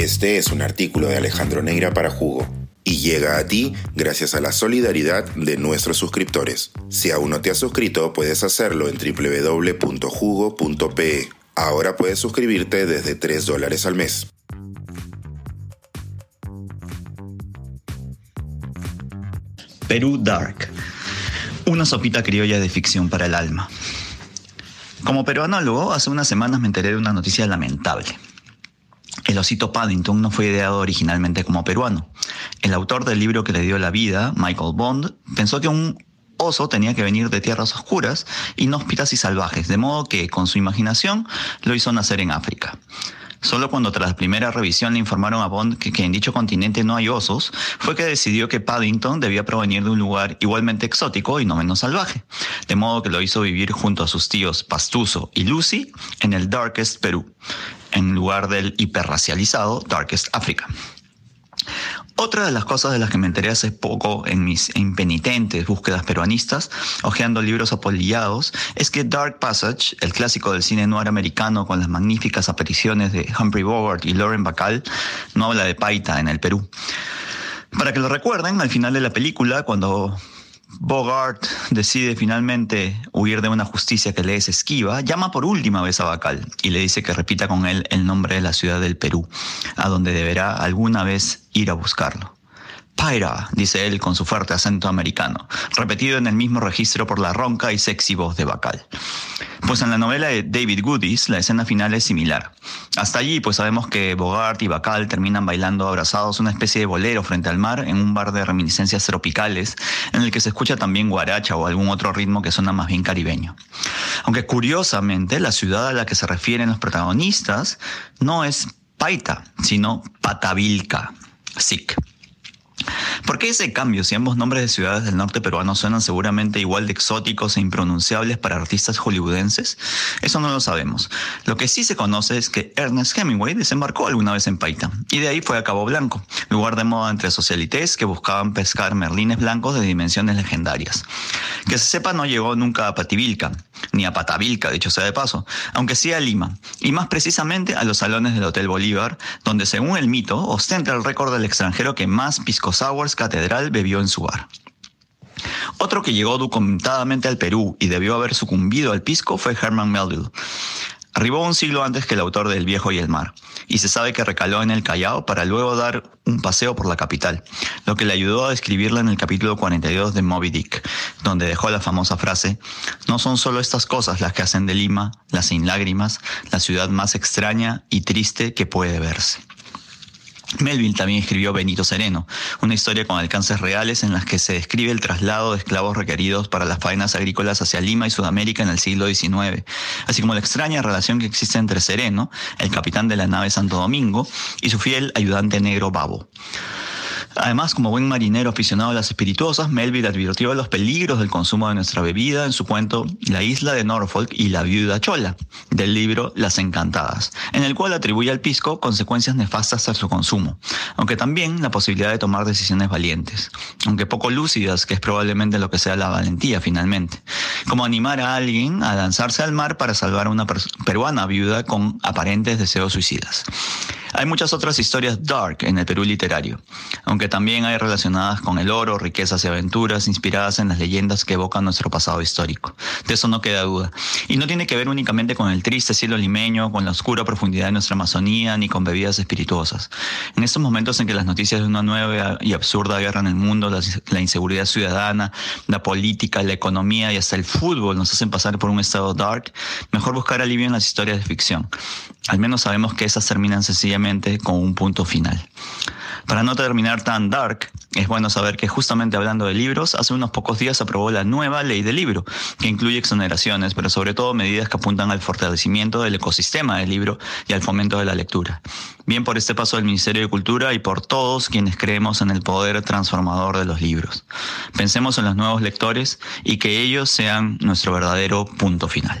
Este es un artículo de Alejandro Neira para Jugo y llega a ti gracias a la solidaridad de nuestros suscriptores. Si aún no te has suscrito, puedes hacerlo en www.jugo.pe. Ahora puedes suscribirte desde 3 dólares al mes. Perú Dark. Una sopita criolla de ficción para el alma. Como peruanólogo, hace unas semanas me enteré de una noticia lamentable. El osito Paddington no fue ideado originalmente como peruano. El autor del libro que le dio la vida, Michael Bond, pensó que un oso tenía que venir de tierras oscuras, inhóspitas y salvajes, de modo que, con su imaginación, lo hizo nacer en África. Solo cuando tras la primera revisión le informaron a Bond que, que, en dicho continente no hay osos, fue que decidió que Paddington debía provenir de un lugar igualmente exótico y no menos salvaje. De modo que lo hizo vivir junto a sus tíos Pastuso y Lucy en el Darkest Perú, en lugar del hiperracializado Darkest Africa. Otra de las cosas de las que me enteré hace poco en mis impenitentes búsquedas peruanistas, hojeando libros apolillados, es que Dark Passage, el clásico del cine noir americano con las magníficas apariciones de Humphrey Bogart y Lauren Bacall, no habla de Paita en el Perú. Para que lo recuerden, al final de la película, cuando Bogart decide finalmente huir de una justicia que le es esquiva, llama por última vez a Bacal y le dice que repita con él el nombre de la ciudad del Perú, a donde deberá alguna vez ir a buscarlo. Paira, dice él con su fuerte acento americano, repetido en el mismo registro por la ronca y sexy voz de Bacal. Pues en la novela de David Goodies la escena final es similar. Hasta allí pues sabemos que Bogart y Bacal terminan bailando abrazados una especie de bolero frente al mar en un bar de reminiscencias tropicales en el que se escucha también guaracha o algún otro ritmo que suena más bien caribeño. Aunque curiosamente la ciudad a la que se refieren los protagonistas no es Paita, sino Patavilca, SIC. ¿Por qué ese cambio si ambos nombres de ciudades del norte peruano suenan seguramente igual de exóticos e impronunciables para artistas hollywoodenses? Eso no lo sabemos. Lo que sí se conoce es que Ernest Hemingway desembarcó alguna vez en Paita y de ahí fue a Cabo Blanco, lugar de moda entre socialites que buscaban pescar merlines blancos de dimensiones legendarias. Que se sepa no llegó nunca a Pativilca, ni a Patavilca, dicho sea de paso, aunque sí a Lima, y más precisamente a los salones del Hotel Bolívar, donde según el mito ostenta el récord del extranjero que más pisco sours catedral bebió en su bar. Otro que llegó documentadamente al Perú y debió haber sucumbido al pisco fue Herman Melville. Arribó un siglo antes que el autor del Viejo y el Mar, y se sabe que recaló en el Callao para luego dar un paseo por la capital, lo que le ayudó a describirla en el capítulo 42 de Moby Dick, donde dejó la famosa frase, no son solo estas cosas las que hacen de Lima, la sin lágrimas, la ciudad más extraña y triste que puede verse. Melville también escribió Benito Sereno, una historia con alcances reales en las que se describe el traslado de esclavos requeridos para las faenas agrícolas hacia Lima y Sudamérica en el siglo XIX, así como la extraña relación que existe entre Sereno, el capitán de la nave Santo Domingo, y su fiel ayudante negro Babo. Además, como buen marinero aficionado a las espirituosas, Melville advirtió los peligros del consumo de nuestra bebida en su cuento La isla de Norfolk y la viuda chola, del libro Las Encantadas, en el cual atribuye al pisco consecuencias nefastas a su consumo, aunque también la posibilidad de tomar decisiones valientes, aunque poco lúcidas, que es probablemente lo que sea la valentía finalmente, como animar a alguien a lanzarse al mar para salvar a una peruana viuda con aparentes deseos suicidas. Hay muchas otras historias dark en el Perú literario, aunque también hay relacionadas con el oro, riquezas y aventuras inspiradas en las leyendas que evocan nuestro pasado histórico. De eso no queda duda. Y no tiene que ver únicamente con el triste cielo limeño, con la oscura profundidad de nuestra Amazonía, ni con bebidas espirituosas. En estos momentos en que las noticias de una nueva y absurda guerra en el mundo, la, la inseguridad ciudadana, la política, la economía y hasta el fútbol nos hacen pasar por un estado dark, mejor buscar alivio en las historias de ficción. Al menos sabemos que esas terminan sencillamente con un punto final. Para no terminar tan dark, es bueno saber que justamente hablando de libros, hace unos pocos días se aprobó la nueva ley del libro, que incluye exoneraciones, pero sobre todo medidas que apuntan al fortalecimiento del ecosistema del libro y al fomento de la lectura. Bien por este paso del Ministerio de Cultura y por todos quienes creemos en el poder transformador de los libros. Pensemos en los nuevos lectores y que ellos sean nuestro verdadero punto final.